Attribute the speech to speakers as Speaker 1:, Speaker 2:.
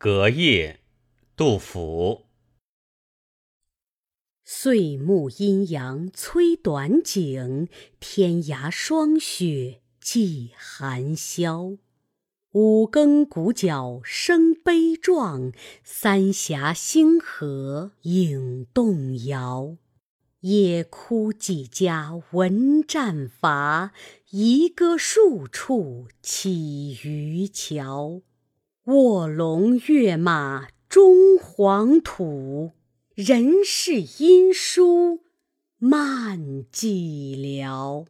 Speaker 1: 隔夜，杜甫。
Speaker 2: 岁暮阴阳催短景，天涯霜雪霁寒宵。五更鼓角声悲壮，三峡星河影动摇。野哭几家闻战伐，遗歌数处起渔樵。卧龙跃马终黄土，人事音书漫寂寥。